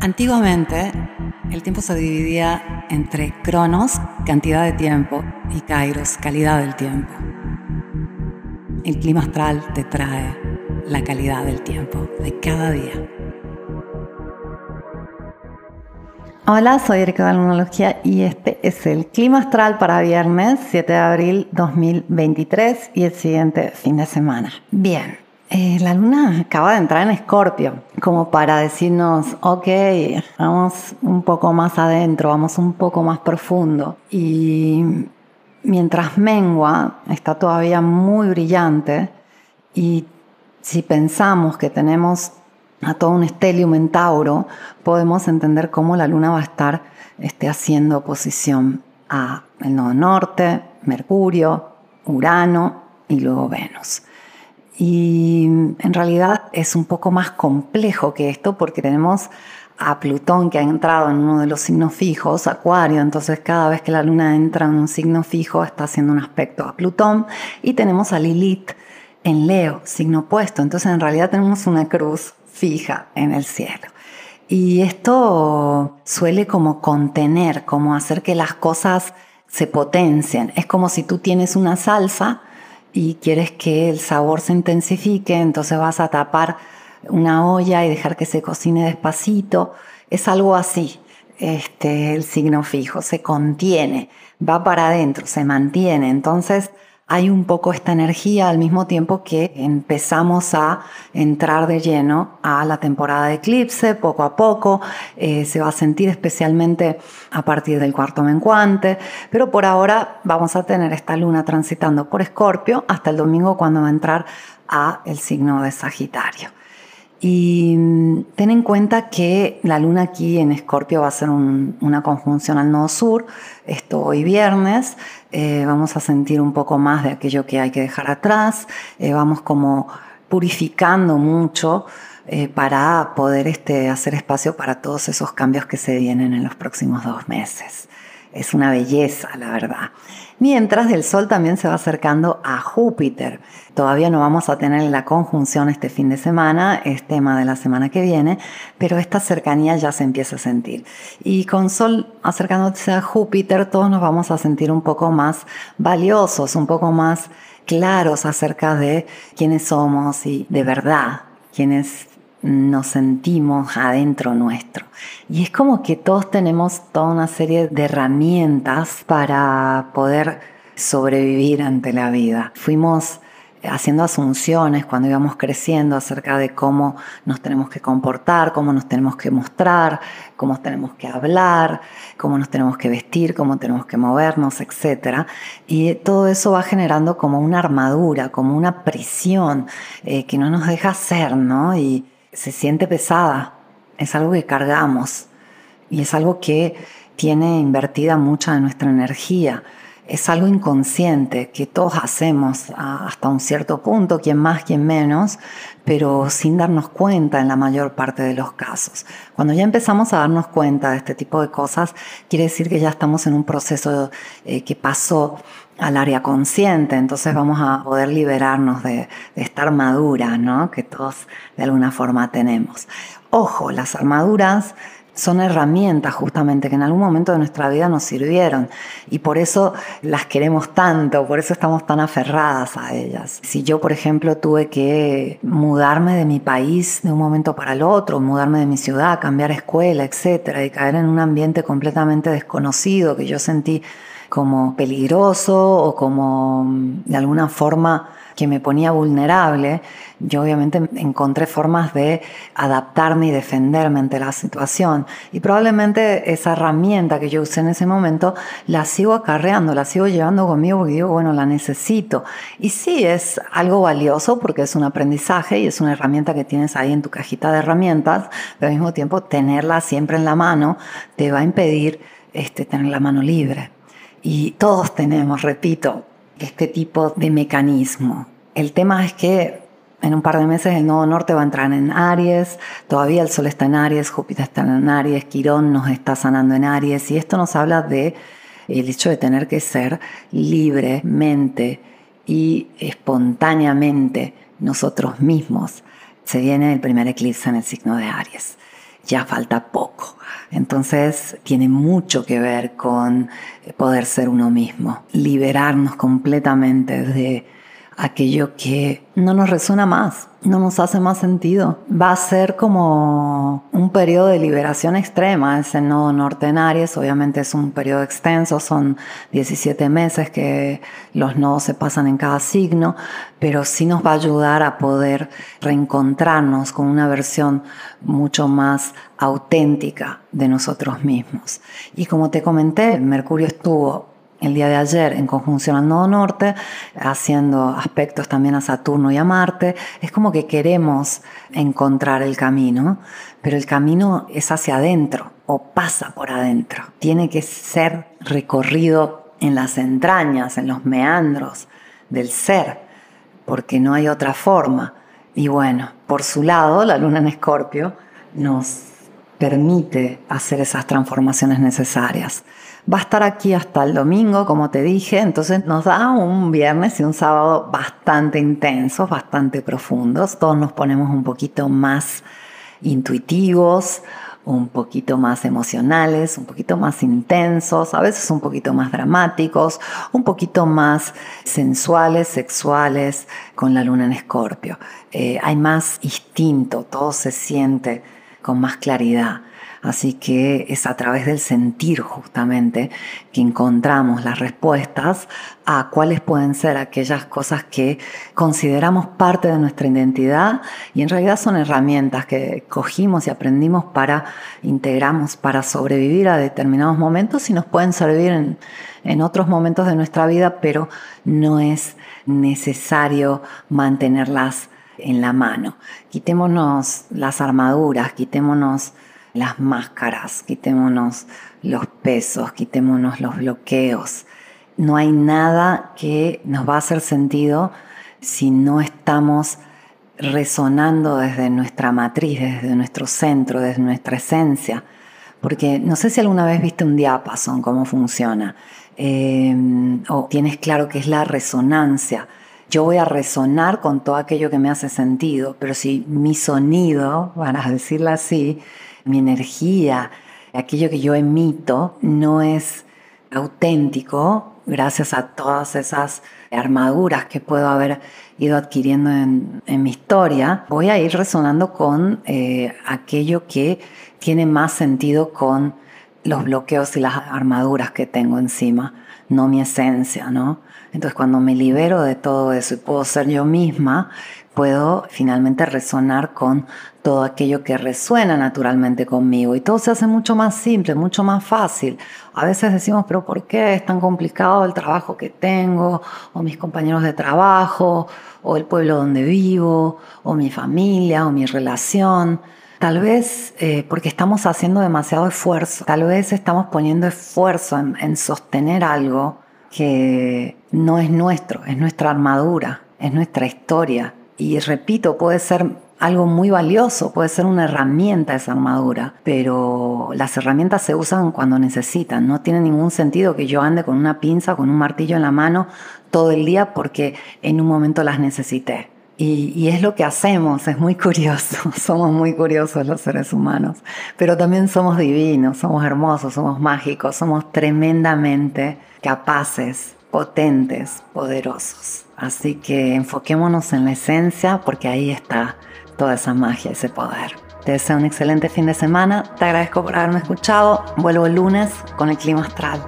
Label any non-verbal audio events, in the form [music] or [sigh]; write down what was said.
Antiguamente, el tiempo se dividía entre cronos, cantidad de tiempo, y kairos, calidad del tiempo. El clima astral te trae la calidad del tiempo de cada día. Hola, soy Erika de Lunología y este es el clima astral para viernes 7 de abril 2023 y el siguiente fin de semana. Bien, eh, la luna acaba de entrar en Escorpio, como para decirnos, ok, vamos un poco más adentro, vamos un poco más profundo. Y mientras mengua, está todavía muy brillante y si pensamos que tenemos a todo un estelium en Tauro, podemos entender cómo la luna va a estar este, haciendo oposición a el nodo norte, Mercurio, Urano y luego Venus. Y en realidad es un poco más complejo que esto porque tenemos a Plutón que ha entrado en uno de los signos fijos, Acuario, entonces cada vez que la luna entra en un signo fijo está haciendo un aspecto a Plutón y tenemos a Lilith en Leo, signo opuesto, entonces en realidad tenemos una cruz fija en el cielo. Y esto suele como contener, como hacer que las cosas se potencien. Es como si tú tienes una salsa y quieres que el sabor se intensifique, entonces vas a tapar una olla y dejar que se cocine despacito. Es algo así. Este, el signo fijo se contiene, va para adentro, se mantiene. Entonces, hay un poco esta energía al mismo tiempo que empezamos a entrar de lleno a la temporada de eclipse, poco a poco, eh, se va a sentir especialmente a partir del cuarto menguante, pero por ahora vamos a tener esta luna transitando por Escorpio hasta el domingo cuando va a entrar a el signo de Sagitario. Y mm, ten en cuenta que la luna aquí en Escorpio va a ser una conjunción al nodo sur. Esto hoy viernes. Eh, vamos a sentir un poco más de aquello que hay que dejar atrás. Eh, vamos como purificando mucho eh, para poder este, hacer espacio para todos esos cambios que se vienen en los próximos dos meses. Es una belleza, la verdad. Mientras el Sol también se va acercando a Júpiter. Todavía no vamos a tener la conjunción este fin de semana, es tema de la semana que viene, pero esta cercanía ya se empieza a sentir. Y con Sol acercándose a Júpiter, todos nos vamos a sentir un poco más valiosos, un poco más claros acerca de quiénes somos y de verdad quiénes nos sentimos adentro nuestro. Y es como que todos tenemos toda una serie de herramientas para poder sobrevivir ante la vida. Fuimos haciendo asunciones cuando íbamos creciendo acerca de cómo nos tenemos que comportar, cómo nos tenemos que mostrar, cómo tenemos que hablar, cómo nos tenemos que vestir, cómo tenemos que movernos, etc. Y todo eso va generando como una armadura, como una prisión eh, que no nos deja ser, ¿no? Se siente pesada, es algo que cargamos y es algo que tiene invertida mucha de nuestra energía. Es algo inconsciente que todos hacemos hasta un cierto punto, quien más, quien menos, pero sin darnos cuenta en la mayor parte de los casos. Cuando ya empezamos a darnos cuenta de este tipo de cosas, quiere decir que ya estamos en un proceso eh, que pasó al área consciente, entonces vamos a poder liberarnos de, de esta armadura, ¿no? Que todos de alguna forma tenemos. Ojo, las armaduras son herramientas justamente que en algún momento de nuestra vida nos sirvieron y por eso las queremos tanto, por eso estamos tan aferradas a ellas. Si yo, por ejemplo, tuve que mudarme de mi país de un momento para el otro, mudarme de mi ciudad, cambiar escuela, etcétera, y caer en un ambiente completamente desconocido que yo sentí como peligroso o como mm, de alguna forma que me ponía vulnerable, yo obviamente encontré formas de adaptarme y defenderme ante la situación. Y probablemente esa herramienta que yo usé en ese momento la sigo acarreando, la sigo llevando conmigo porque digo, bueno, la necesito. Y sí, es algo valioso porque es un aprendizaje y es una herramienta que tienes ahí en tu cajita de herramientas, pero al mismo tiempo tenerla siempre en la mano te va a impedir este, tener la mano libre. Y todos tenemos, repito, este tipo de mecanismo. El tema es que en un par de meses el nodo norte va a entrar en Aries, todavía el Sol está en Aries, Júpiter está en Aries, Quirón nos está sanando en Aries y esto nos habla de el hecho de tener que ser libremente y espontáneamente nosotros mismos se viene el primer eclipse en el signo de Aries. Ya falta poco. Entonces tiene mucho que ver con poder ser uno mismo, liberarnos completamente de aquello que no nos resuena más, no nos hace más sentido. Va a ser como un periodo de liberación extrema, ese nodo norte en Aries, obviamente es un periodo extenso, son 17 meses que los nodos se pasan en cada signo, pero sí nos va a ayudar a poder reencontrarnos con una versión mucho más auténtica de nosotros mismos. Y como te comenté, Mercurio estuvo el día de ayer en conjunción al nodo norte, haciendo aspectos también a Saturno y a Marte. Es como que queremos encontrar el camino, pero el camino es hacia adentro o pasa por adentro. Tiene que ser recorrido en las entrañas, en los meandros del ser, porque no hay otra forma. Y bueno, por su lado, la luna en Escorpio nos permite hacer esas transformaciones necesarias. Va a estar aquí hasta el domingo, como te dije, entonces nos da un viernes y un sábado bastante intensos, bastante profundos. Todos nos ponemos un poquito más intuitivos, un poquito más emocionales, un poquito más intensos, a veces un poquito más dramáticos, un poquito más sensuales, sexuales, con la luna en escorpio. Eh, hay más instinto, todo se siente con más claridad. Así que es a través del sentir justamente que encontramos las respuestas a cuáles pueden ser aquellas cosas que consideramos parte de nuestra identidad y en realidad son herramientas que cogimos y aprendimos para integramos para sobrevivir a determinados momentos y nos pueden servir en, en otros momentos de nuestra vida, pero no es necesario mantenerlas en la mano. Quitémonos las armaduras, quitémonos las máscaras, quitémonos los pesos, quitémonos los bloqueos. No hay nada que nos va a hacer sentido si no estamos resonando desde nuestra matriz, desde nuestro centro, desde nuestra esencia. Porque no sé si alguna vez viste un diapason, cómo funciona, eh, o tienes claro que es la resonancia. Yo voy a resonar con todo aquello que me hace sentido, pero si mi sonido, para [laughs] decirlo así, mi energía, aquello que yo emito no es auténtico gracias a todas esas armaduras que puedo haber ido adquiriendo en, mi historia, voy a ir resonando con eh, aquello que tiene más sentido con los bloqueos y las armaduras que tengo encima, no mi esencia, ¿no? Entonces cuando me libero de todo eso y puedo ser yo misma, puedo finalmente resonar con todo aquello que resuena naturalmente conmigo y todo se hace mucho más simple, mucho más fácil. A veces decimos, pero ¿por qué es tan complicado el trabajo que tengo o mis compañeros de trabajo o el pueblo donde vivo o mi familia o mi relación? Tal vez eh, porque estamos haciendo demasiado esfuerzo, tal vez estamos poniendo esfuerzo en sostener algo que no es nuestro, es nuestra armadura, es nuestra historia. Y repito, puede ser algo muy valioso, puede ser una herramienta esa armadura, pero las herramientas se usan cuando necesitan. No tiene ningún sentido que yo ande con una pinza, con un martillo en la mano todo el día porque en un momento las necesité. Y, y, es lo que hacemos, es muy curioso, [laughs] somos muy curiosos los seres humanos, pero también somos divinos, somos hermosos, somos mágicos, somos tremendamente capaces, potentes, poderosos. Así que enfoquémonos en la esencia porque ahí está toda esa magia, ese poder. Te deseo un excelente fin de semana, te agradezco por haberme escuchado, vuelvo el lunes con el clima astral.